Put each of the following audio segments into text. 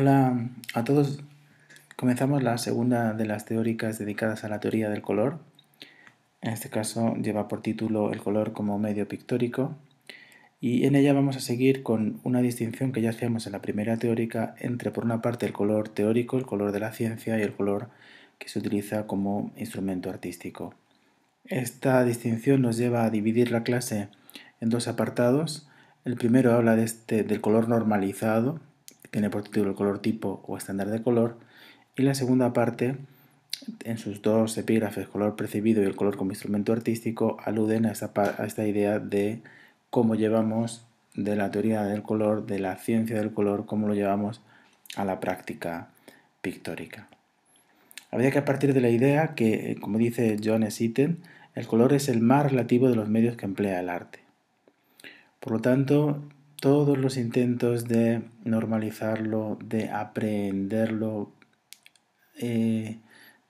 Hola a todos. Comenzamos la segunda de las teóricas dedicadas a la teoría del color. En este caso lleva por título El color como medio pictórico y en ella vamos a seguir con una distinción que ya hacíamos en la primera teórica entre por una parte el color teórico, el color de la ciencia y el color que se utiliza como instrumento artístico. Esta distinción nos lleva a dividir la clase en dos apartados. El primero habla de este, del color normalizado, tiene por título el color tipo o estándar de color, y la segunda parte, en sus dos epígrafes, color percibido y el color como instrumento artístico, aluden a esta, a esta idea de cómo llevamos de la teoría del color, de la ciencia del color, cómo lo llevamos a la práctica pictórica. Habría que partir de la idea que, como dice John Sitten, el color es el más relativo de los medios que emplea el arte. Por lo tanto, todos los intentos de normalizarlo, de aprenderlo, eh,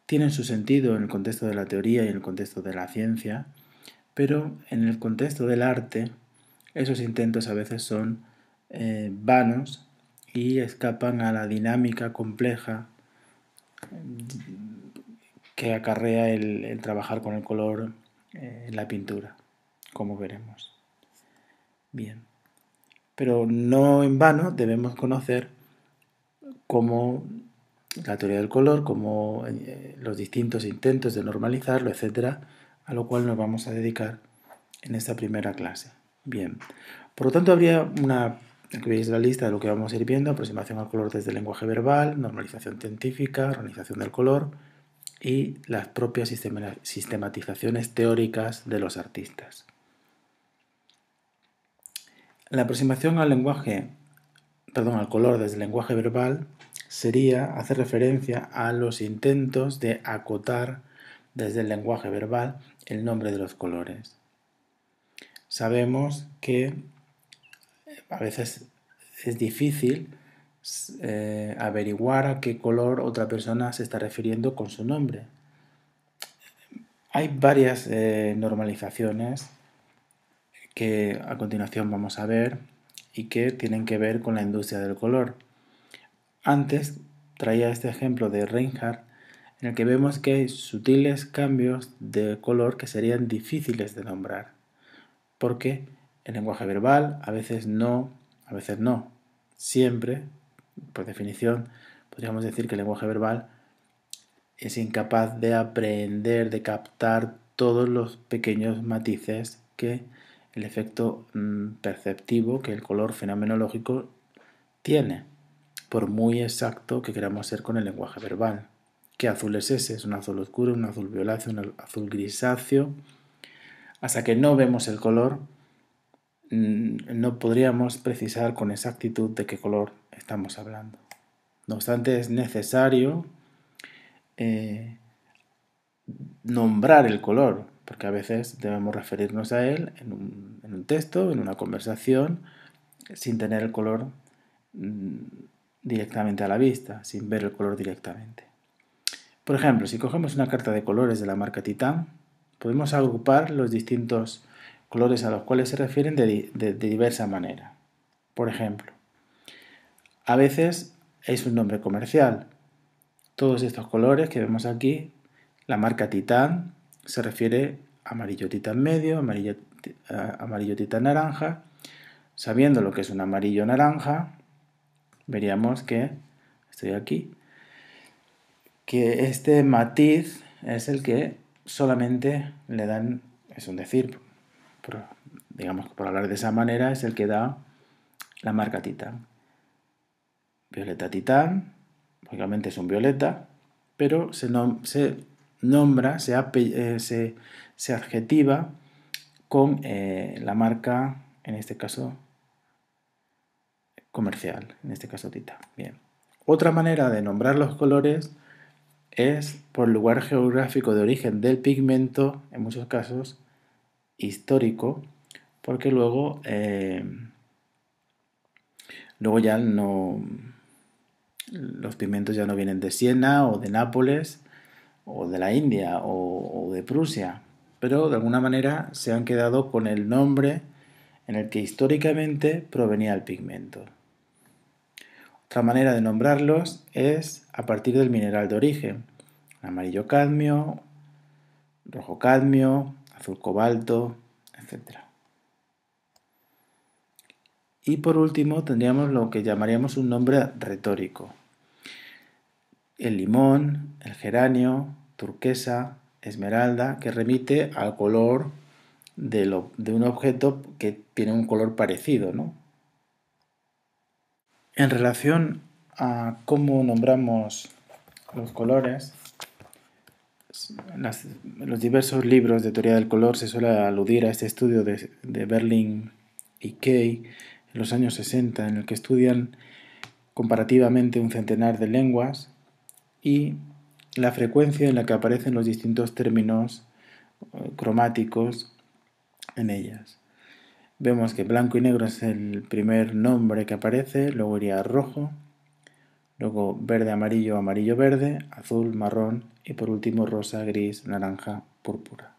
tienen su sentido en el contexto de la teoría y en el contexto de la ciencia, pero en el contexto del arte, esos intentos a veces son eh, vanos y escapan a la dinámica compleja que acarrea el, trabajar con el color eh, en la pintura, como veremos. Bien pero no en vano debemos conocer cómo la teoría del color, como eh, los distintos intentos de normalizarlo, etcétera, a lo cual nos vamos a dedicar en esta primera clase. Bien, por lo tanto habría una, aquí veis la lista de lo que vamos a ir viendo, aproximación al color desde el lenguaje verbal, normalización científica, organización del color y las propias sistematizaciones teóricas de los artistas. La aproximación al lenguaje, perdón, al color desde el lenguaje verbal sería hacer referencia a los intentos de acotar desde el lenguaje verbal el nombre de los colores. Sabemos que a veces es difícil eh, averiguar a qué color otra persona se está refiriendo con su nombre. Hay varias eh, normalizaciones que a continuación vamos a ver y que tienen que ver con la industria del color. Antes traía este ejemplo de Reinhardt en el que vemos que hay sutiles cambios de color que serían difíciles de nombrar, porque el lenguaje verbal a veces no, a veces no, siempre, por definición, podríamos decir que el lenguaje verbal es incapaz de aprender, de captar todos los pequeños matices que el efecto mm, perceptivo que el color fenomenológico tiene, por muy exacto que queramos ser con el lenguaje verbal. ¿Qué azul es ese? Es un azul oscuro, un azul violáceo, un azul grisáceo. Hasta que no vemos el color, mm, no podríamos precisar con exactitud de qué color estamos hablando. No obstante, es necesario eh, nombrar el color, porque a veces debemos referirnos a él en un, texto, en una conversación, sin tener el color mm, directamente a la vista, sin ver el color directamente. Por ejemplo, si cogemos una carta de colores de la marca Titan, podemos agrupar los distintos colores a los cuales se refieren de, de diversa manera. Por ejemplo, a veces es un nombre comercial. Todos estos colores que vemos aquí, la marca Titan se refiere a amarillo titán medio, amarillo, amarillo titán naranja. Sabiendo lo que es un amarillo naranja, veríamos que, estoy aquí, que este matiz es el que solamente le dan, es un decir, digamos que por hablar de esa manera, es el que da la marca titán. Violeta titán, lógicamente es un violeta, pero se, se nombra, eh, se, se, adjetiva con eh, la marca, en este caso comercial, en este caso Tita. Bien. Otra manera de nombrar los colores es por lugar geográfico de origen del pigmento, en muchos casos histórico, porque luego, eh, luego ya no, los pigmentos ya no vienen de Siena o de Nápoles, o de la India o, de Prusia, pero de alguna manera se han quedado con el nombre en el que históricamente provenía el pigmento. Otra manera de nombrarlos es a partir del mineral de origen. Amarillo cadmio, rojo cadmio, azul cobalto, etc. Y por último tendríamos lo que llamaríamos un nombre retórico. El limón, el geranio, turquesa, esmeralda, que remite al color de, un objeto que tiene un color parecido. ¿no? En relación a cómo nombramos los colores, en los diversos libros de teoría del color se suele aludir a este estudio de, de Berlin y Kay en los años 60, en el que estudian comparativamente un centenar de lenguas y la frecuencia en la que aparecen los distintos términos eh, cromáticos en ellas. Vemos que blanco y negro es el primer nombre que aparece, luego iría rojo, luego verde, amarillo, amarillo, verde, azul, marrón y por último rosa, gris, naranja, púrpura.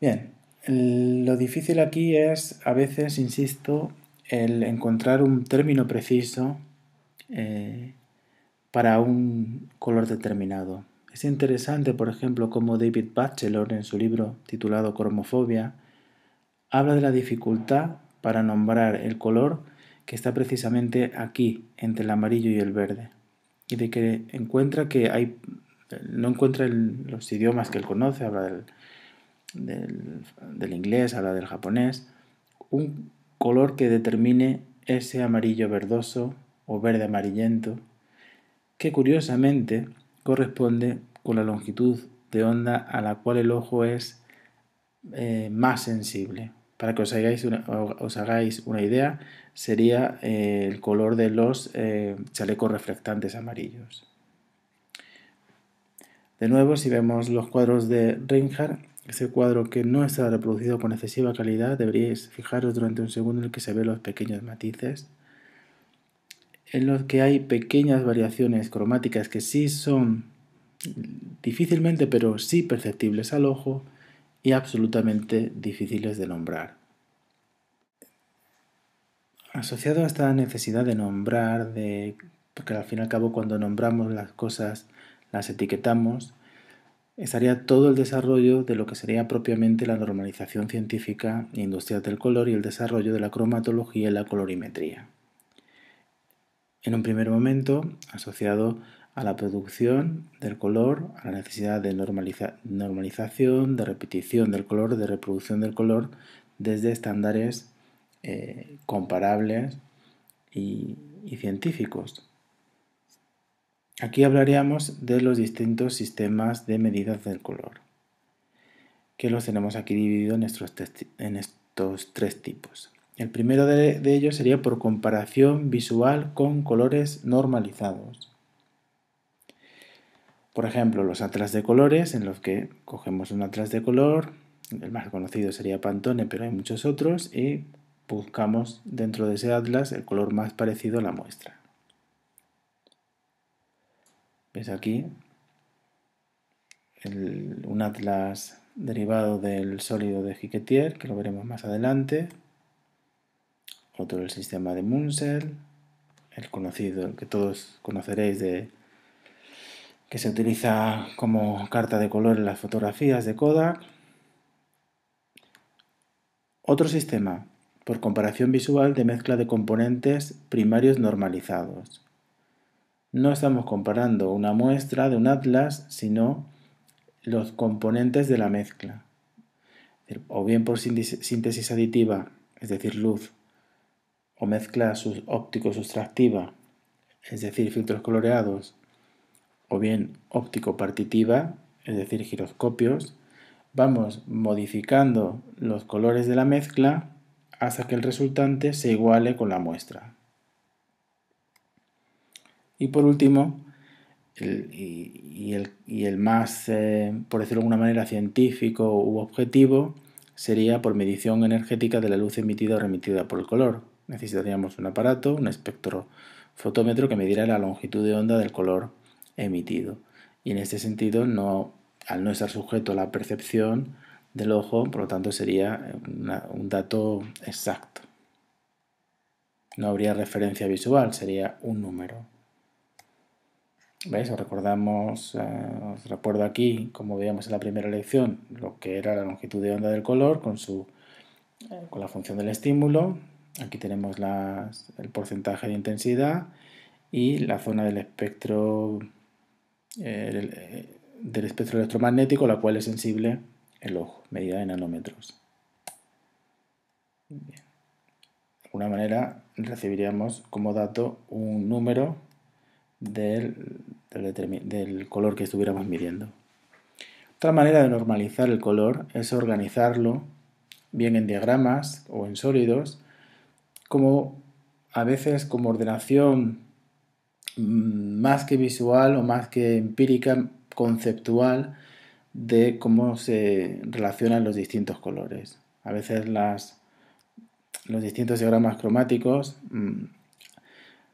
Bien, lo difícil aquí es, a veces, insisto, el encontrar un término preciso eh, para un color determinado. Es interesante, por ejemplo, cómo David Batchelor, en su libro titulado Cromofobia, habla de la dificultad para nombrar el color que está precisamente aquí, entre el amarillo y el verde, y de que encuentra que hay, no encuentra los idiomas que él conoce, habla del, del inglés, habla del japonés, un color que determine ese amarillo verdoso o verde amarillento, que curiosamente corresponde con la longitud de onda a la cual el ojo es eh, más sensible. Para que os hagáis una, idea, sería eh, el color de los eh, chalecos reflectantes amarillos. De nuevo, si vemos los cuadros de Reinhardt, ese cuadro que no está reproducido con excesiva calidad, deberíais fijaros durante un segundo en el que se ven los pequeños matices en los que hay pequeñas variaciones cromáticas que sí son difícilmente, pero sí perceptibles al ojo y absolutamente difíciles de nombrar. Asociado a esta necesidad de nombrar, de, porque al fin y al cabo cuando nombramos las cosas las etiquetamos, estaría todo el desarrollo de lo que sería propiamente la normalización científica e industrial del color y el desarrollo de la cromatología y la colorimetría en un primer momento asociado a la producción del color, a la necesidad de normalización, de repetición del color, de reproducción del color desde estándares eh, comparables y, científicos. Aquí hablaríamos de los distintos sistemas de medidas del color, que los tenemos aquí divididos en estos tres tipos. El primero de, ellos sería por comparación visual con colores normalizados. Por ejemplo, los atlas de colores, en los que cogemos un atlas de color, el más conocido sería Pantone, pero hay muchos otros, y buscamos dentro de ese atlas el color más parecido a la muestra. ¿Ves aquí? un atlas derivado del sólido de Jiquetier, que lo veremos más adelante otro el sistema de Munsell, el conocido, el que todos conoceréis de que se utiliza como carta de color en las fotografías de Kodak. Otro sistema, por comparación visual de mezcla de componentes primarios normalizados. No estamos comparando una muestra de un atlas, sino los componentes de la mezcla. O bien por síntesis aditiva, es decir, luz, o mezcla óptico-sustractiva, es decir, filtros coloreados, o bien óptico-partitiva, es decir, giroscopios, vamos modificando los colores de la mezcla hasta que el resultante se iguale con la muestra. Y por último, y, el, más, eh, por decirlo de alguna manera, científico u objetivo, sería por medición energética de la luz emitida o remitida por el color, necesitaríamos un aparato, un espectrofotómetro que midiera la longitud de onda del color emitido. Y en este sentido, no, al no estar sujeto a la percepción del ojo, por lo tanto sería un dato exacto. no habría referencia visual, sería un número. ¿Veis? Os recordamos, eh, recuerdo aquí, como veíamos en la primera lección, lo que era la longitud de onda del color con, su, eh, con la función del estímulo. Aquí tenemos el porcentaje de intensidad y la zona del espectro eh, del espectro electromagnético, la cual es sensible el ojo, medida en nanómetros. De alguna manera recibiríamos como dato un número del, del, color que estuviéramos midiendo. Otra manera de normalizar el color es organizarlo bien en diagramas o en sólidos, como a veces como ordenación mm, más que visual o más que empírica, conceptual de cómo se relacionan los distintos colores. A veces las, los distintos diagramas cromáticos mm,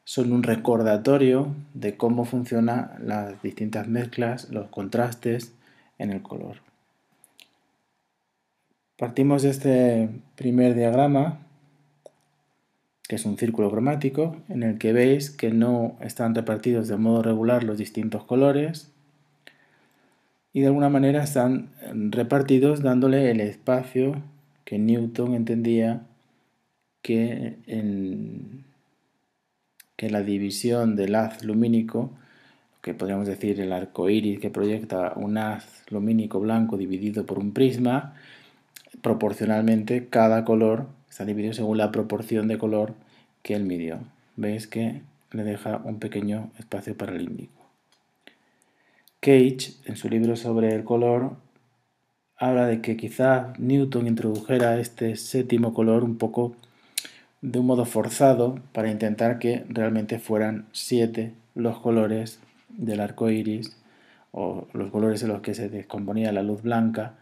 son un recordatorio de cómo funcionan las distintas mezclas, los contrastes en el color. Partimos de este primer diagrama, que es un círculo cromático, en el que veis que no están repartidos de modo regular los distintos colores y de alguna manera están repartidos dándole el espacio que Newton entendía que en que la división del haz lumínico, que podríamos decir el arco iris que proyecta un haz lumínico blanco dividido por un prisma, proporcionalmente cada color está dividido según la proporción de color que él midió. Veis que le deja un pequeño espacio para el índico. Cage, en su libro sobre el color, habla de que quizá Newton introdujera este séptimo color un poco de un modo forzado para intentar que realmente fueran siete los colores del arco iris o los colores en los que se descomponía la luz blanca,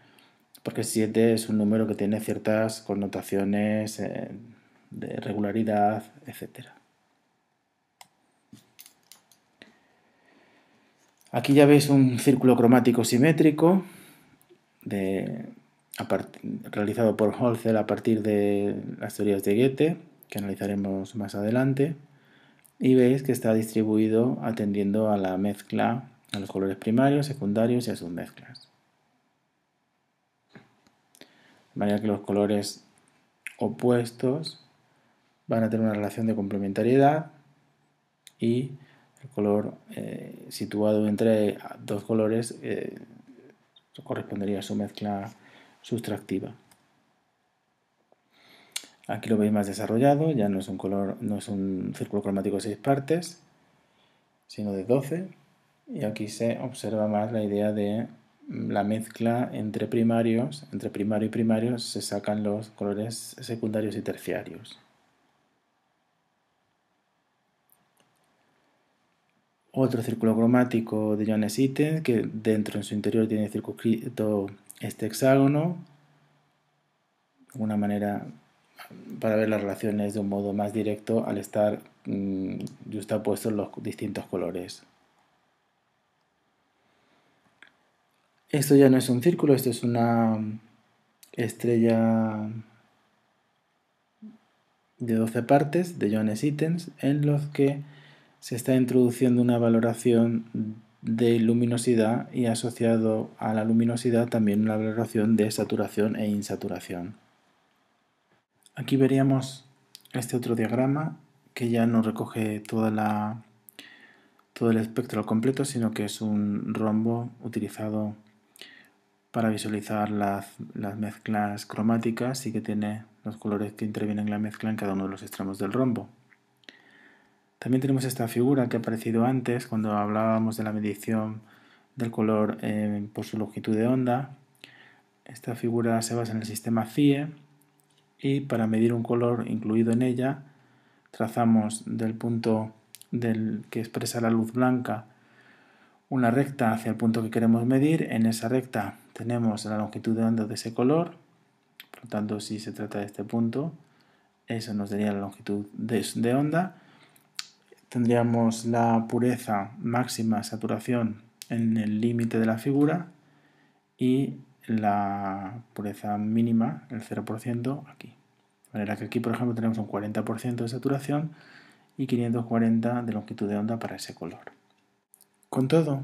porque siete es un número que tiene ciertas connotaciones eh, de regularidad, etc. Aquí ya veis un círculo cromático simétrico realizado por Holzer a partir de las teorías de Goethe que analizaremos más adelante. Y veis que está distribuido atendiendo a la mezcla, a los colores primarios, secundarios y a sus mezclas. De manera que los colores opuestos van a tener una relación de complementariedad y el color eh, situado entre dos colores eh, correspondería a su mezcla sustractiva. Aquí lo veis más desarrollado, ya no es un color, no es un círculo cromático de 6 partes, sino de 12. Y aquí se observa más la idea de la mezcla entre primarios, entre primario y primario se sacan los colores secundarios y terciarios. Otro círculo cromático de Johannes Itten, que dentro en su interior tiene circunscrito este hexágono, una manera para ver las relaciones de un modo más directo al estar mmm, justapuestos los distintos colores. Esto ya no es un círculo, esto es una estrella de 12 partes de Johannes Itten en los que se está introduciendo una valoración de luminosidad y asociado a la luminosidad también una valoración de saturación e insaturación. Aquí veríamos este otro diagrama que ya no recoge toda la, todo el espectro completo, sino que es un rombo utilizado para visualizar las, las, mezclas cromáticas y que tiene los colores que intervienen en la mezcla en cada uno de los extremos del rombo. También tenemos esta figura que ha aparecido antes cuando hablábamos de la medición del color eh, por su longitud de onda. Esta figura se basa en el sistema CIE y para medir un color incluido en ella trazamos del punto del que expresa la luz blanca una recta hacia el punto que queremos medir. En esa recta tenemos la longitud de onda de ese color. Por lo tanto, si se trata de este punto, eso nos daría la longitud de, onda. Tendríamos la pureza máxima saturación en el límite de la figura y la pureza mínima, el 0%, aquí. De manera que aquí, por ejemplo, tenemos un 40% de saturación y 540 de longitud de onda para ese color. Con todo,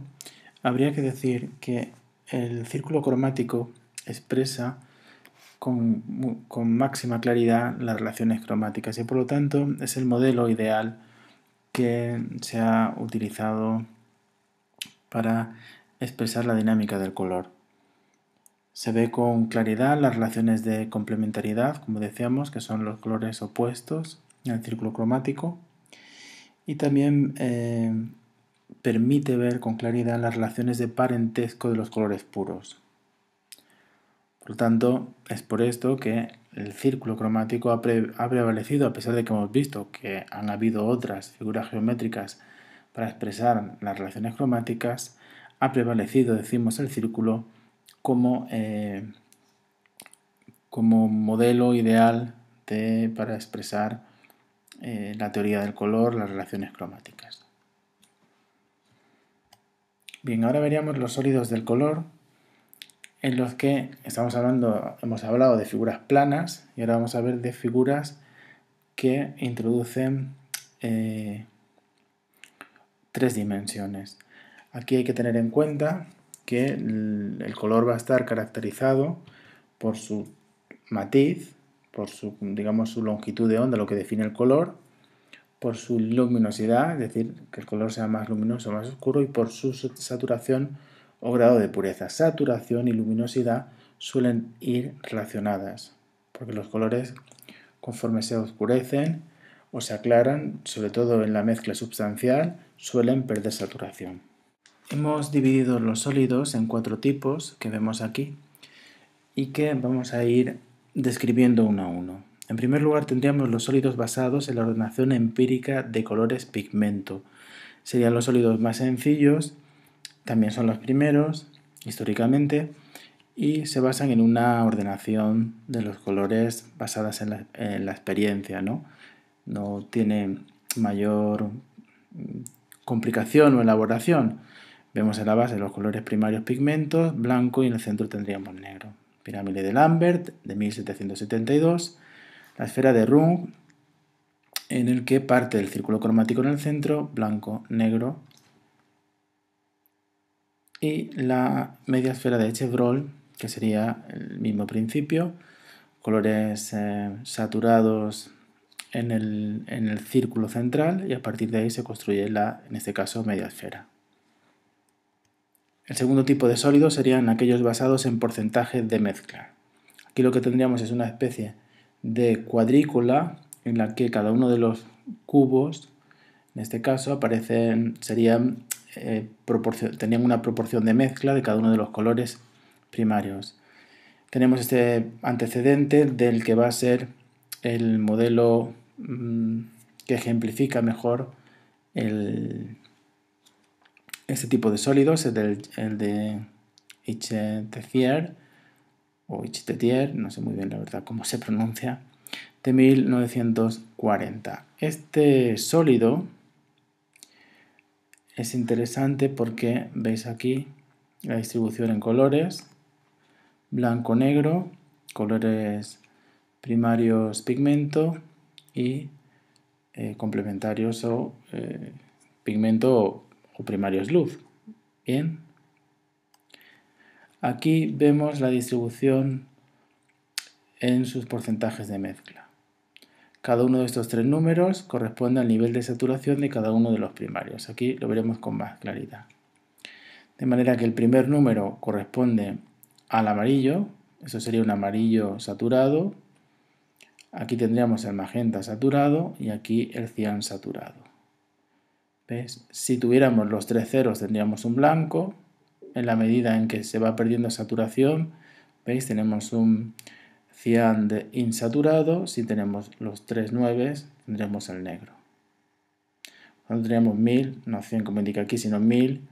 habría que decir que el círculo cromático expresa con, máxima claridad las relaciones cromáticas y por lo tanto es el modelo ideal que se ha utilizado para expresar la dinámica del color. Se ve con claridad las relaciones de complementariedad, como decíamos, que son los colores opuestos en el círculo cromático, y también eh, permite ver con claridad las relaciones de parentesco de los colores puros. Por lo tanto, es por esto que el círculo cromático ha, prevalecido, a pesar de que hemos visto que han habido otras figuras geométricas para expresar las relaciones cromáticas, ha prevalecido, decimos, el círculo como, eh, como modelo ideal para expresar eh, la teoría del color, las relaciones cromáticas. Bien, ahora veríamos los sólidos del color, en los que estamos hablando, hemos hablado de figuras planas y ahora vamos a ver de figuras que introducen eh, tres dimensiones. Aquí hay que tener en cuenta que el color va a estar caracterizado por su matiz, por su, digamos, su longitud de onda, lo que define el color, por su luminosidad, es decir, que el color sea más luminoso o más oscuro, y por su saturación o grado de pureza. Saturación y luminosidad suelen ir relacionadas, porque los colores, conforme se oscurecen o se aclaran, sobre todo en la mezcla substancial, suelen perder saturación. Hemos dividido los sólidos en cuatro tipos que vemos aquí y que vamos a ir describiendo uno a uno. En primer lugar tendríamos los sólidos basados en la ordenación empírica de colores pigmento. Serían los sólidos más sencillos, también son los primeros históricamente y se basan en una ordenación de los colores basadas en la, experiencia, ¿no? No tiene mayor complicación o elaboración. Vemos en la base los colores primarios pigmentos, blanco y en el centro tendríamos negro. Pirámide de Lambert de 1772, la esfera de Runge en el que parte del círculo cromático en el centro, blanco, negro, y la media esfera de Chevreul, que sería el mismo principio, colores eh, saturados en el, en el, círculo central y a partir de ahí se construye la, en este caso, media esfera. El segundo tipo de sólidos serían aquellos basados en porcentaje de mezcla. Aquí lo que tendríamos es una especie de cuadrícula en la que cada uno de los cubos, en este caso, aparecen, serían, eh, tenían una proporción de mezcla de cada uno de los colores primarios. Tenemos este antecedente del que va a ser el modelo mm, que ejemplifica mejor el, este tipo de sólidos es el de Ichetetier o no sé muy bien la verdad cómo se pronuncia, de 1940. Este sólido es interesante porque veis aquí la distribución en colores, blanco-negro, colores primarios pigmento y eh, complementarios o eh, pigmento o primario es luz. Bien. Aquí vemos la distribución en sus porcentajes de mezcla. Cada uno de estos tres números corresponde al nivel de saturación de cada uno de los primarios. Aquí lo veremos con más claridad. De manera que el primer número corresponde al amarillo, eso sería un amarillo saturado. Aquí tendríamos el magenta saturado y aquí el cian saturado. Si tuviéramos los tres ceros tendríamos un blanco. En la medida en que se va perdiendo saturación, ¿veis? Tenemos un cian de insaturado. Si tenemos los tres nueves, tendremos el negro. Cuando tendríamos 1000, no 100 como indica aquí, sino 1000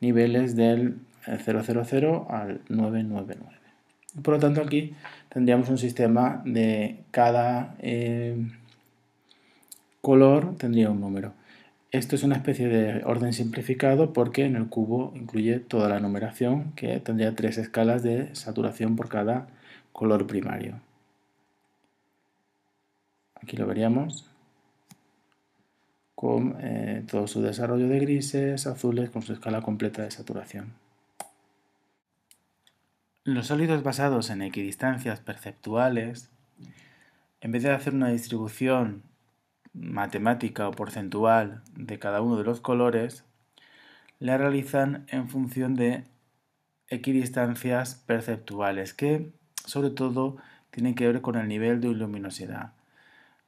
niveles del 000 al 999. Por lo tanto, aquí tendríamos un sistema de cada eh, color tendría un número. Esto es una especie de orden simplificado porque en el cubo incluye toda la numeración que tendría tres escalas de saturación por cada color primario. aquí lo veríamos, con eh, todo su desarrollo de grises, azules, con su escala completa de saturación. Los sólidos basados en equidistancias perceptuales, en vez de hacer una distribución matemática o porcentual de cada uno de los colores, la realizan en función de equidistancias perceptuales que sobre todo tienen que ver con el nivel de luminosidad.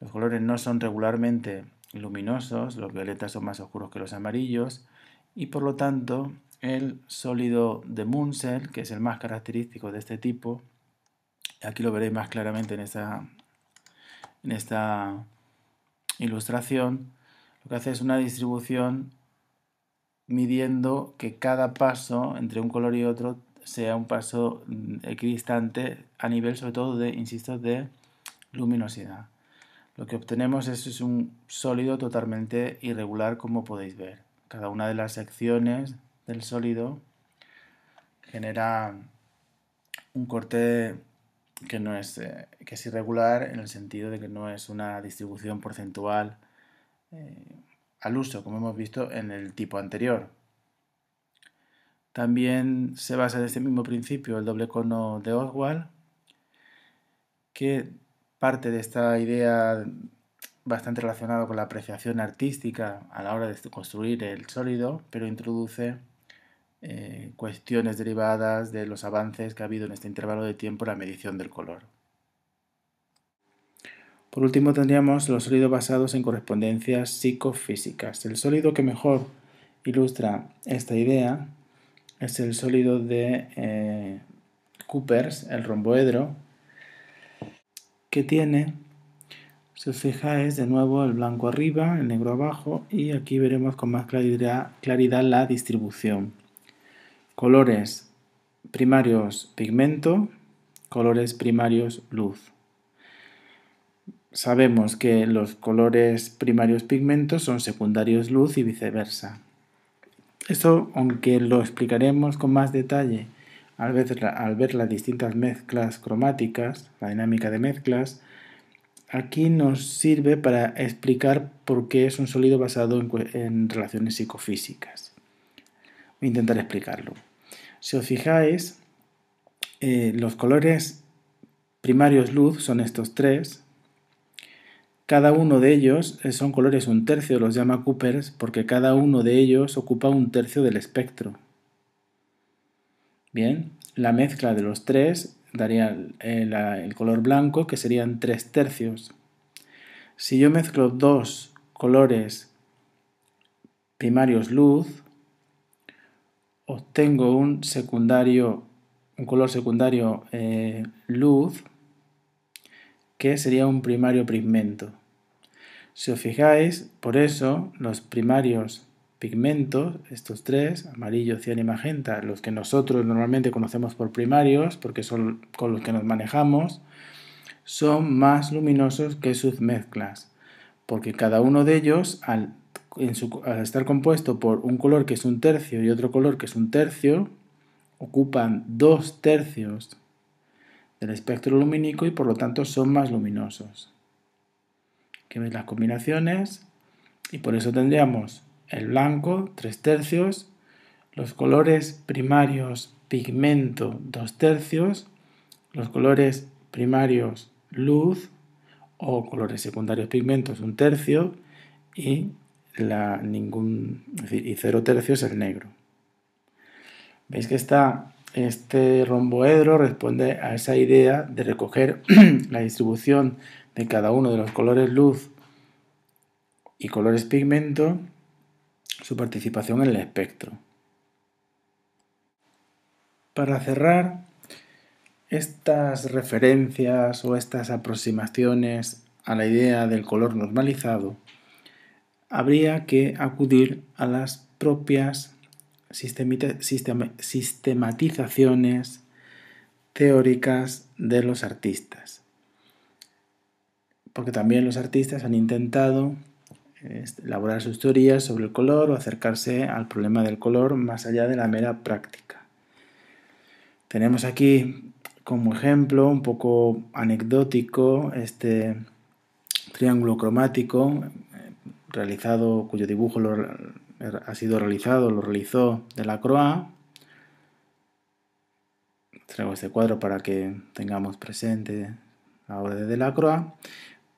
Los colores no son regularmente luminosos, los violetas son más oscuros que los amarillos y por lo tanto el sólido de Munsell, que es el más característico de este tipo, aquí lo veréis más claramente en esta, en esta ilustración, lo que hace es una distribución midiendo que cada paso entre un color y otro sea un paso mm, equidistante a nivel sobre todo de, insisto, de luminosidad. Lo que obtenemos es, un sólido totalmente irregular como podéis ver. Cada una de las secciones del sólido genera un corte que no es eh, que es irregular en el sentido de que no es una distribución porcentual eh, al uso como hemos visto en el tipo anterior. También se basa en este mismo principio el doble cono de Oswald que parte de esta idea bastante relacionada con la apreciación artística a la hora de construir el sólido pero introduce eh, cuestiones derivadas de los avances que ha habido en este intervalo de tiempo en la medición del color. Por último tendríamos los sólidos basados en correspondencias psicofísicas. El sólido que mejor ilustra esta idea es el sólido de eh, Coopers, el romboedro, que tiene, si os fijáis, de nuevo el blanco arriba, el negro abajo y aquí veremos con más claridad, claridad la distribución. Colores primarios pigmento, colores primarios luz. Sabemos que los colores primarios pigmento son secundarios luz y viceversa. Esto, aunque lo explicaremos con más detalle al ver, al ver las distintas mezclas cromáticas, la dinámica de mezclas, aquí nos sirve para explicar por qué es un sólido basado en, en relaciones psicofísicas. Voy a intentar explicarlo. Si os fijáis, eh, los colores primarios luz son estos tres. Cada uno de ellos eh, son colores un tercio, los llama Coopers, porque cada uno de ellos ocupa un tercio del espectro. Bien, la mezcla de los tres daría el, el color blanco, que serían tres tercios. Si yo mezclo dos colores primarios luz, obtengo un secundario, un color secundario eh, luz, que sería un primario pigmento. Si os fijáis, por eso los primarios pigmentos, estos tres, amarillo, cian y magenta, los que nosotros normalmente conocemos por primarios, porque son con los que nos manejamos, son más luminosos que sus mezclas, porque cada uno de ellos, al al estar compuesto por un color que es un tercio y otro color que es un tercio, ocupan dos tercios del espectro lumínico y por lo tanto son más luminosos. Aquí veis las combinaciones y por eso tendríamos el blanco, tres tercios, los colores primarios pigmento, dos tercios, los colores primarios luz o colores secundarios pigmentos, un tercio y la, ningún, y cero tercios el negro. Veis que está, este romboedro responde a esa idea de recoger la distribución de cada uno de los colores luz y colores pigmento, su participación en el espectro. Para cerrar, estas referencias o estas aproximaciones a la idea del color normalizado habría que acudir a las propias sistematizaciones teóricas de los artistas. Porque también los artistas han intentado este, elaborar sus teorías sobre el color o acercarse al problema del color más allá de la mera práctica. Tenemos aquí como ejemplo un poco anecdótico este triángulo cromático realizado, cuyo dibujo ha sido realizado, lo realizó de la Croix. Traigo este cuadro para que tengamos presente la obra de Delacroix,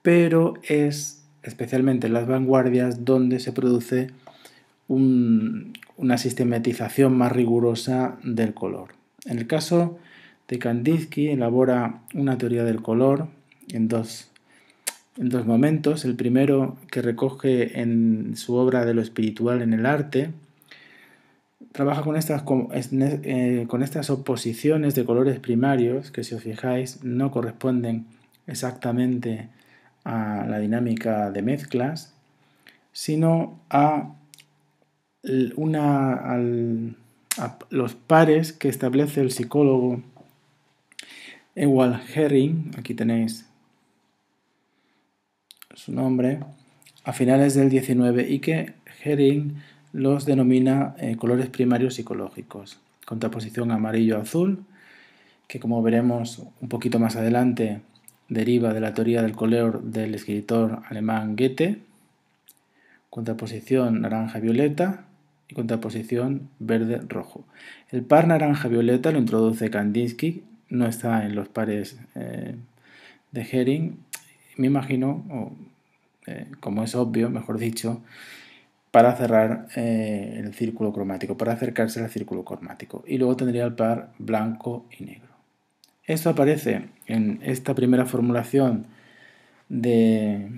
pero es especialmente en las vanguardias donde se produce una sistematización más rigurosa del color. En el caso de Kandinsky elabora una teoría del color en dos, en dos momentos. El primero que recoge en su obra de lo espiritual en el arte, trabaja con estas, con, eh, estas oposiciones de colores primarios que si os fijáis no corresponden exactamente a la dinámica de mezclas, sino a, una, a los pares que establece el psicólogo Ewald Herring, aquí tenéis su nombre, a finales del 19 y que Herring los denomina eh, colores primarios psicológicos. Contraposición amarillo-azul, que como veremos un poquito más adelante deriva de la teoría del color del escritor alemán Goethe, contraposición naranja-violeta y contraposición verde-rojo. El par naranja-violeta lo introduce Kandinsky, no está en los pares eh, de Herring. Me imagino, eh, como es obvio, mejor dicho, para cerrar eh, el círculo cromático, para acercarse al círculo cromático. Y luego tendría el par blanco y negro. Esto aparece en esta primera formulación de,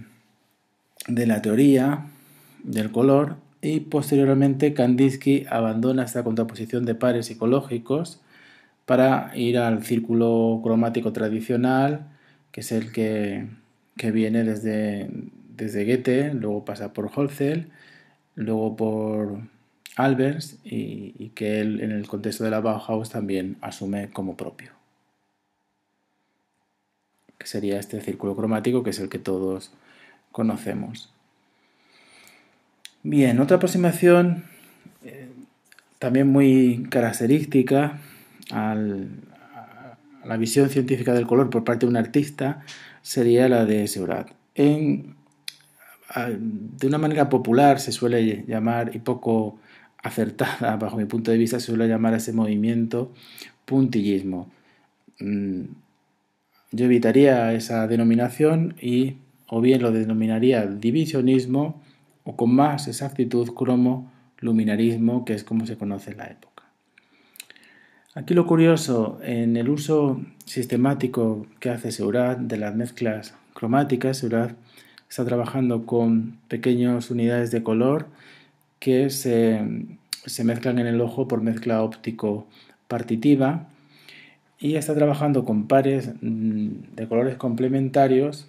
de la teoría del color y posteriormente Kandinsky abandona esta contraposición de pares psicológicos para ir al círculo cromático tradicional, que es el que, viene desde, desde Goethe, luego pasa por Holzel, luego por Albers y, y que él en el contexto de la Bauhaus también asume como propio que sería este círculo cromático, que es el que todos conocemos. Bien, otra aproximación eh, también muy característica a la visión científica del color por parte de un artista sería la de Seurat. de una manera popular se suele llamar, y poco acertada bajo mi punto de vista, se suele llamar a ese movimiento puntillismo. Mm, yo evitaría esa denominación y o bien lo denominaría divisionismo o con más exactitud cromo-luminarismo, que es como se conoce en la época. Aquí lo curioso, en el uso sistemático que hace Seurat de las mezclas cromáticas, Seurat está trabajando con pequeñas unidades de color que se, se mezclan en el ojo por mezcla óptico partitiva y está trabajando con pares mm, de colores complementarios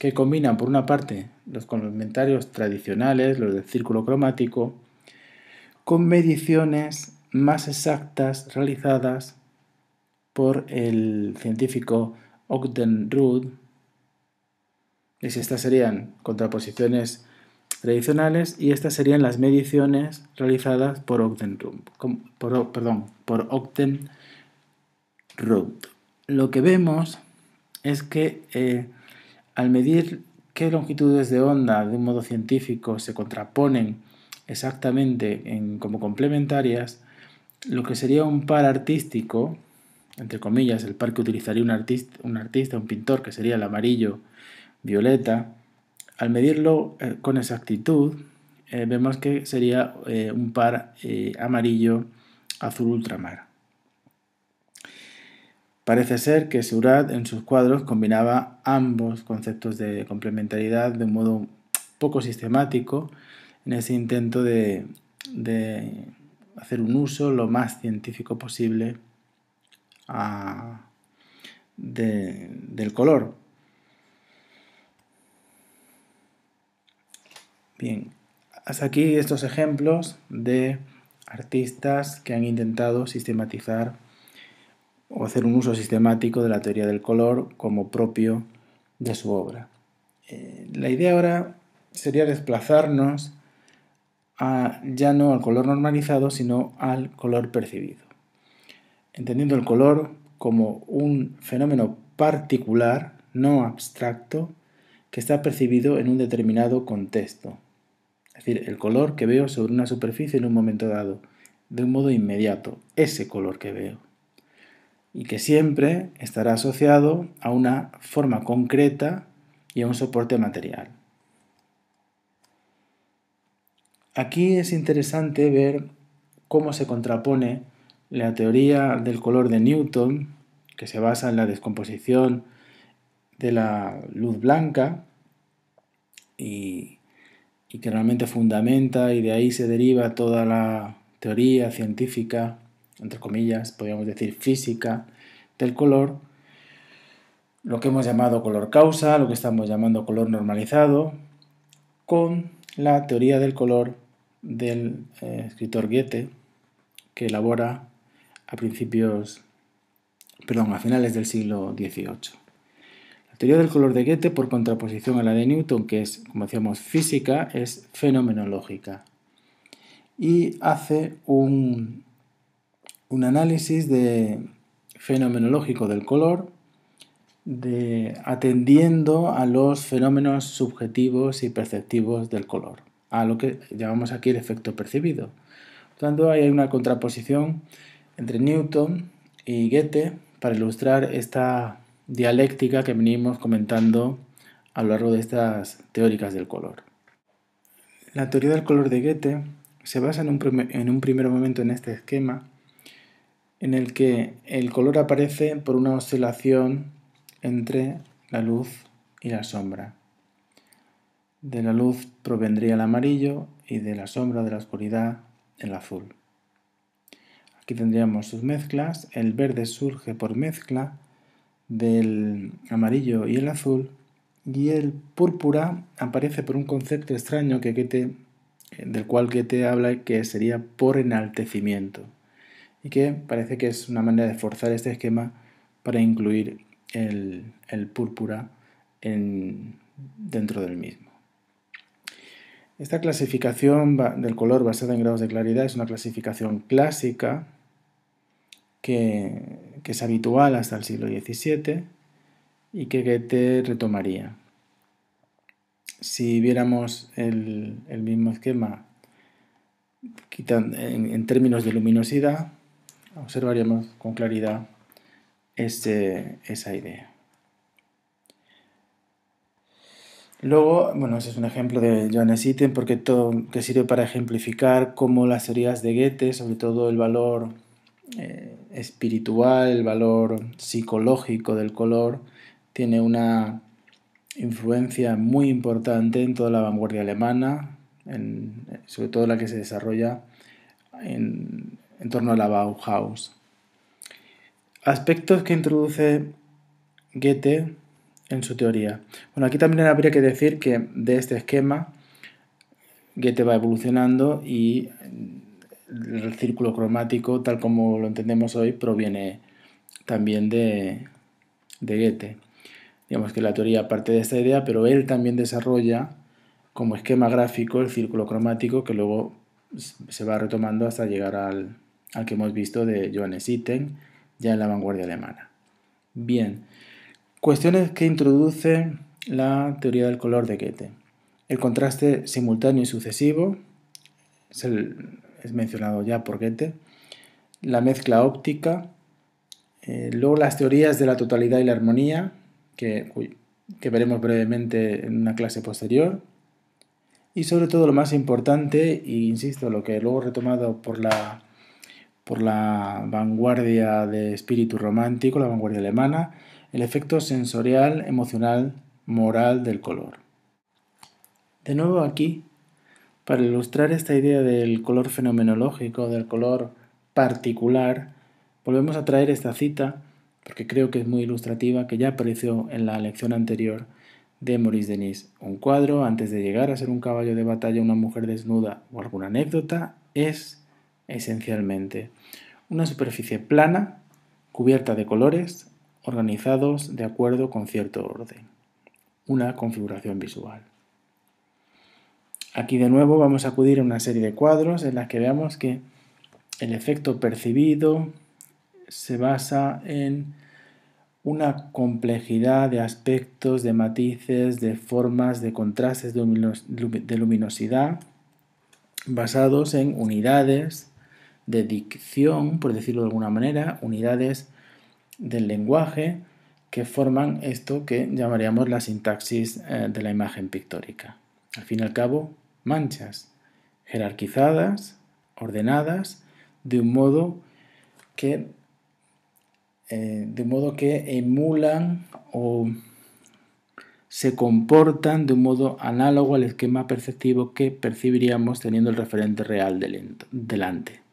que combinan por una parte los complementarios tradicionales, los del círculo cromático, con mediciones más exactas realizadas por el científico Ogden Rudd. Estas serían contraposiciones tradicionales y estas serían las mediciones realizadas por Ogden Rudd, perdón, por lo que vemos es que eh, al medir qué longitudes de onda de un modo científico se contraponen exactamente en, como complementarias, lo que sería un par artístico, entre comillas, el par que utilizaría un artista, un, pintor, que sería el amarillo violeta, al medirlo eh, con exactitud, eh, vemos que sería un par amarillo azul ultramar. Parece ser que Seurat en sus cuadros combinaba ambos conceptos de complementariedad de un modo poco sistemático en ese intento de, hacer un uso lo más científico posible del color. Bien, hasta aquí estos ejemplos de artistas que han intentado sistematizar o hacer un uso sistemático de la teoría del color como propio de su obra. Eh, la idea ahora sería desplazarnos ya no al color normalizado, sino al color percibido. Entendiendo el color como un fenómeno particular, no abstracto, que está percibido en un determinado contexto. Es decir, el color que veo sobre una superficie en un momento dado, de un modo inmediato, ese color que veo. Y que siempre estará asociado a una forma concreta y a un soporte material. Aquí es interesante ver cómo se contrapone la teoría del color de Newton, que se basa en la descomposición de la luz blanca y, que realmente fundamenta y de ahí se deriva toda la teoría científica, entre comillas, podríamos decir física, del color, lo que hemos llamado color causa, lo que estamos llamando color normalizado, con la teoría del color del eh, escritor Goethe, que elabora a principios, perdón, a finales del siglo XVIII. La teoría del color de Goethe, por contraposición a la de Newton, que es, como decíamos, física, es fenomenológica. Y hace un, un análisis de, fenomenológico del color, de, atendiendo a los fenómenos subjetivos y perceptivos del color a lo que llamamos aquí el efecto percibido. Por tanto, hay una contraposición entre Newton y Goethe para ilustrar esta dialéctica que venimos comentando a lo largo de estas teóricas del color. La teoría del color de Goethe se basa en un, en un primer momento en este esquema en el que el color aparece por una oscilación entre la luz y la sombra. De la luz provendría el amarillo y de la sombra de la oscuridad el azul. Aquí tendríamos sus mezclas. El verde surge por mezcla del amarillo y el azul y el púrpura aparece por un concepto extraño que del cual Goethe habla que sería por enaltecimiento y que parece que es una manera de forzar este esquema para incluir el, púrpura dentro del mismo. Esta clasificación del color basada en grados de claridad es una clasificación clásica que, es habitual hasta el siglo XVII y que Goethe retomaría. Si viéramos el, mismo esquema en, términos de luminosidad, observaríamos con claridad esa idea. Luego, bueno, ese es un ejemplo de Johannes Itten porque todo, sirve para ejemplificar cómo las teorías de Goethe, sobre todo el valor eh, espiritual, el valor psicológico del color, tiene una influencia muy importante en toda la vanguardia alemana, sobre todo la que se desarrolla en, en torno a la Bauhaus. Aspectos que introduce Goethe en su teoría. Bueno, aquí también habría que decir que de este esquema Goethe va evolucionando y el círculo cromático, tal como lo entendemos hoy, proviene también de, de Goethe. Digamos que la teoría parte de esta idea, pero él también desarrolla como esquema gráfico el círculo cromático que luego se va retomando hasta llegar al, al que hemos visto de Johannes Itten ya en la vanguardia alemana. Bien, Cuestiones que introduce la teoría del color de Goethe. El contraste simultáneo y sucesivo, es, mencionado ya por Goethe. La mezcla óptica. Eh, luego las teorías de la totalidad y la armonía, que, veremos brevemente en una clase posterior. Y sobre todo lo más importante, e insisto, lo que luego retomado por la, por la vanguardia de espíritu romántico, la vanguardia alemana, el efecto sensorial, emocional, moral del color. De nuevo aquí, para ilustrar esta idea del color fenomenológico, del color particular, volvemos a traer esta cita, porque creo que es muy ilustrativa, que ya apareció en la lección anterior de Maurice Denis. Un cuadro, antes de llegar a ser un caballo de batalla, una mujer desnuda o alguna anécdota, es esencialmente una superficie plana, cubierta de colores, organizados de acuerdo con cierto orden. Una configuración visual. Aquí de nuevo vamos a acudir a una serie de cuadros en las que veamos que el efecto percibido se basa en una complejidad de aspectos, de matices, de formas, de contrastes de luminosidad basados en unidades de dicción, por decirlo de alguna manera, unidades del lenguaje que forman esto que llamaríamos la sintaxis eh, de la imagen pictórica. Al fin y al cabo, manchas jerarquizadas, ordenadas, de un modo que eh, de modo que emulan o se comportan de un modo análogo al esquema perceptivo que percibiríamos teniendo el referente real delante.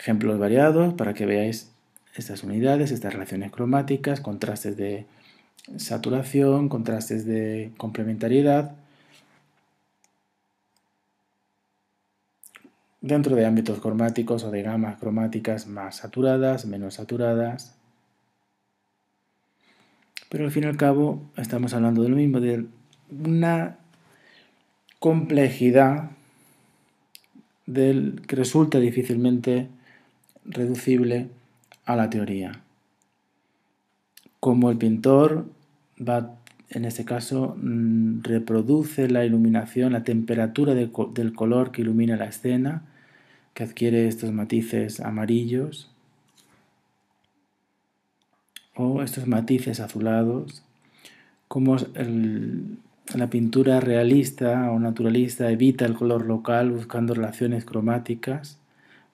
Ejemplos variados para que veáis estas unidades, estas relaciones cromáticas, contrastes de saturación, contrastes de complementariedad, dentro de ámbitos cromáticos o de gamas cromáticas más saturadas, menos saturadas. Pero al fin y al cabo estamos hablando de lo mismo, de una complejidad del, que resulta difícilmente reducible a la teoría. Como el pintor va, en este caso, mm, reproduce la iluminación, la temperatura del color que ilumina la escena, que adquiere estos matices amarillos o estos matices azulados, como la pintura realista o naturalista evita el color local buscando relaciones cromáticas,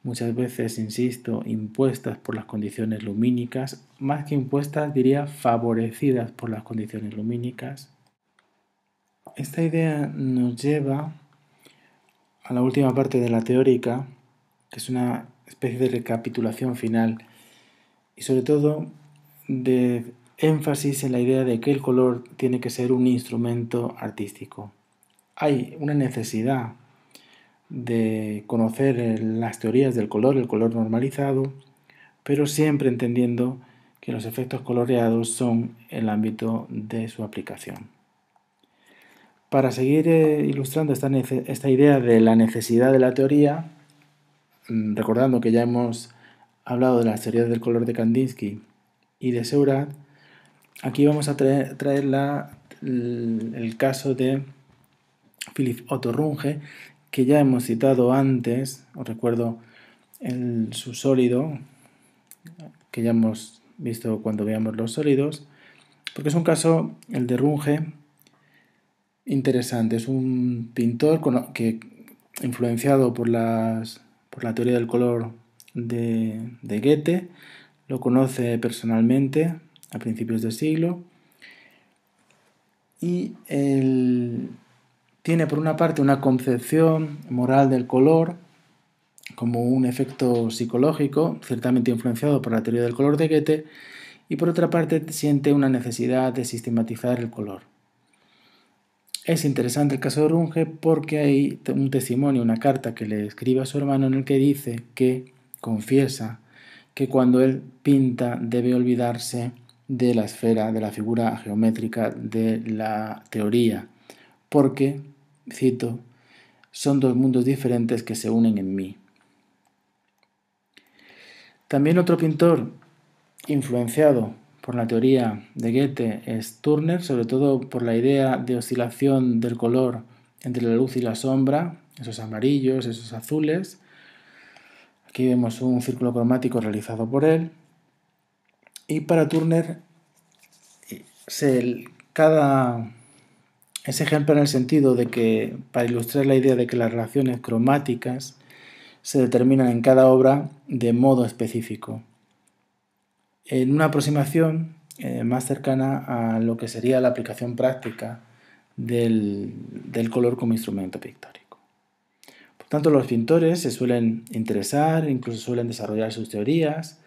muchas veces, insisto, impuestas por las condiciones lumínicas, más que impuestas diría favorecidas por las condiciones lumínicas. Esta idea nos lleva a la última parte de la teórica, que es una especie de recapitulación final y sobre todo de énfasis en la idea de que el color tiene que ser un instrumento artístico. Hay una necesidad de conocer las teorías del color, el color normalizado, pero siempre entendiendo que los efectos coloreados son el ámbito de su aplicación. Para seguir eh, ilustrando esta, esta idea de la necesidad de la teoría, Mm, recordando que ya hemos hablado de las teorías del color de Kandinsky y de Seurat, aquí vamos a traer, el, caso de Philip Otto Runge, que ya hemos citado antes, os recuerdo el subsólido, que ya hemos visto cuando veamos los sólidos, porque es un caso, el de Runge, interesante. Es un pintor que, influenciado por las por la teoría del color de, Goethe, lo conoce personalmente a principios del siglo y tiene por una parte una concepción moral del color como un efecto psicológico, ciertamente influenciado por la teoría del color de Goethe, y por otra parte siente una necesidad de sistematizar el color. Es interesante el caso de Runge porque hay un testimonio, una carta que le escribe a su hermano en el que dice que confiesa que cuando él pinta debe olvidarse de la esfera, de la figura geométrica, de la teoría, porque, cito, son dos mundos diferentes que se unen en mí. También otro pintor influenciado por la teoría de Goethe es Turner, sobre todo por la idea de oscilación del color entre la luz y la sombra, esos amarillos, esos azules. Aquí vemos un círculo cromático realizado por él. Y para Turner, cada, es ejemplo en el sentido de que, para ilustrar la idea de que las relaciones cromáticas se determinan en cada obra de modo específico en una aproximación eh, más cercana a lo que sería la aplicación práctica del, color como instrumento pictórico. Por tanto, los pintores se suelen interesar, incluso suelen desarrollar sus teorías,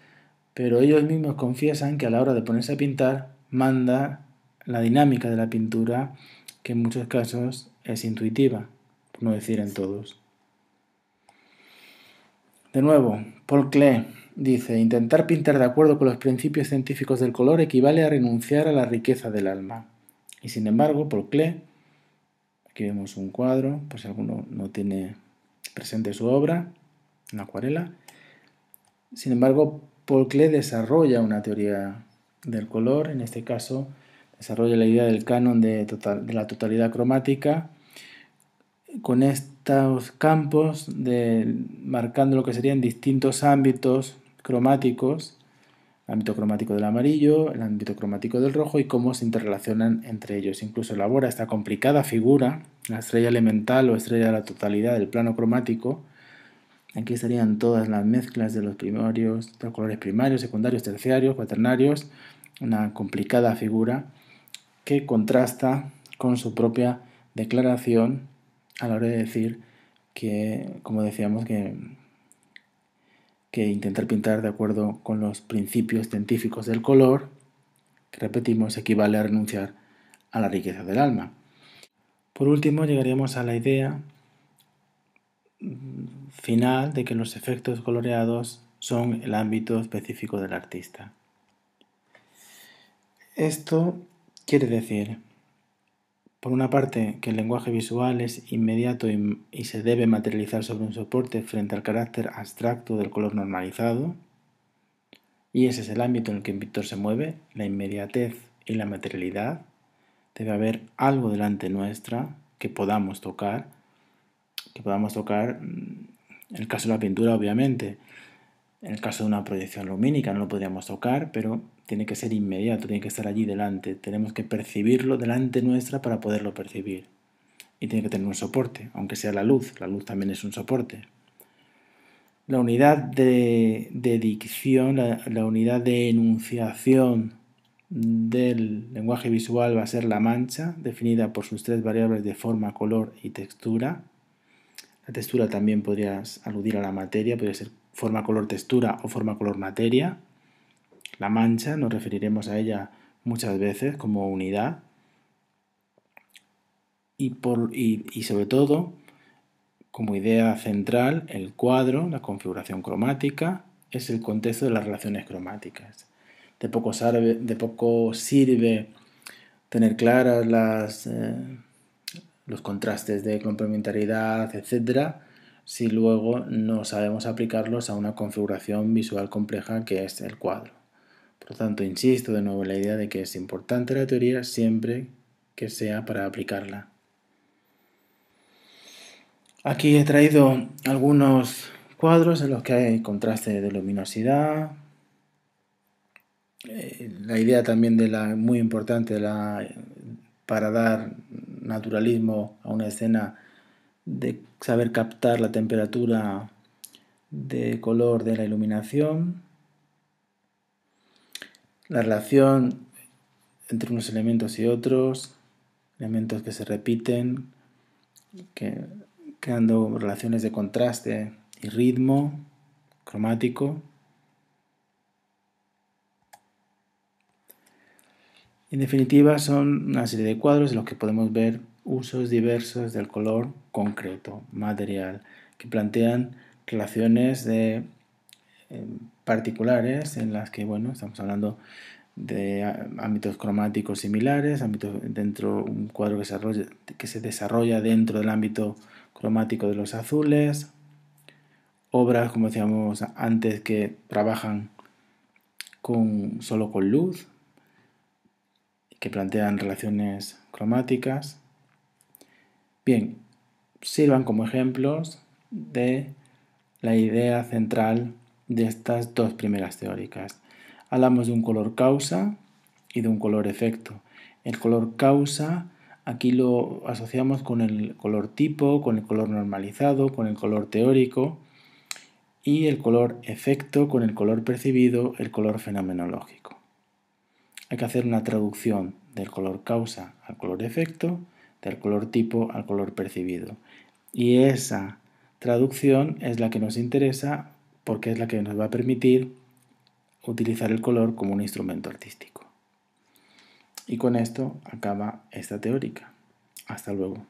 pero ellos mismos confiesan que a la hora de ponerse a pintar manda la dinámica de la pintura, que en muchos casos es intuitiva, por no decir en todos. De nuevo, Paul Klee Dice, intentar pintar de acuerdo con los principios científicos del color equivale a renunciar a la riqueza del alma. Y sin embargo, por Klee, aquí vemos un cuadro, por si alguno no tiene presente su obra, una acuarela. Sin embargo, Paul Klee desarrolla una teoría del color, en este caso desarrolla la idea del canon de, la totalidad cromática con estos campos marcando lo que serían distintos ámbitos cromáticos, el ámbito cromático del amarillo, el ámbito cromático del rojo y cómo se interrelacionan entre ellos. Incluso elabora esta complicada figura, la estrella elemental o estrella de la totalidad del plano cromático. Aquí estarían todas las mezclas de los primarios, de los colores primarios, secundarios, terciarios, cuaternarios, una complicada figura que contrasta con su propia declaración a la hora de decir que, como decíamos, que, que intentar pintar de acuerdo con los principios científicos del color, que repetimos, equivale a renunciar a la riqueza del alma. Por último, llegaríamos a la idea final de que los efectos coloreados son el ámbito específico del artista. Esto quiere decir por una parte, que el lenguaje visual es inmediato y, se debe materializar sobre un soporte frente al carácter abstracto del color normalizado, y ese es el ámbito en el que el pintor se mueve, la inmediatez y la materialidad. Debe haber algo delante nuestra que podamos tocar, que podamos tocar, mm, en el caso de la pintura obviamente, en el caso de una proyección lumínica no lo podríamos tocar, pero tiene que ser inmediato, tiene que estar allí delante. Tenemos que percibirlo delante nuestra para poderlo percibir. Y tiene que tener un soporte, aunque sea la luz. La luz también es un soporte. La unidad de, dicción, la, unidad de enunciación del lenguaje visual va a ser la mancha, definida por sus tres variables de forma, color y textura. La textura también podría aludir a la materia, podría ser forma, color, textura o forma, color, materia. La mancha nos referiremos a ella muchas veces como unidad y, por, y, sobre todo como idea central el cuadro, la configuración cromática, es el contexto de las relaciones cromáticas. De poco, sirve tener claras las, eh, los contrastes de complementariedad, etc., si luego no sabemos aplicarlos a una configuración visual compleja que es el cuadro. Por tanto, insisto de nuevo en la idea de que es importante la teoría siempre que sea para aplicarla. Aquí he traído algunos cuadros en los que hay contraste de luminosidad. Eh, la idea también de la muy importante la, para dar naturalismo a una escena de saber captar la temperatura de color de la iluminación la relación entre unos elementos y otros, elementos que se repiten, que, creando relaciones de contraste y ritmo cromático. En definitiva, son una serie de cuadros en los que podemos ver usos diversos del color concreto, material, que plantean relaciones de particulares en las que, bueno, estamos hablando de ámbitos cromáticos similares, ámbitos dentro un cuadro que se, desarrolla, dentro del ámbito cromático de los azules, obras, como decíamos antes, que trabajan con, solo con luz, que plantean relaciones cromáticas. Bien, sirvan como ejemplos de la idea central de estas dos primeras teóricas. Hablamos de un color causa y de un color efecto. El color causa aquí lo asociamos con el color tipo, con el color normalizado, con el color teórico y el color efecto con el color percibido, el color fenomenológico. Hay que hacer una traducción del color causa al color efecto, del color tipo al color percibido. Y esa traducción es la que nos interesa porque es la que nos va a permitir utilizar el color como un instrumento artístico. Y con esto acaba esta teórica. Hasta luego.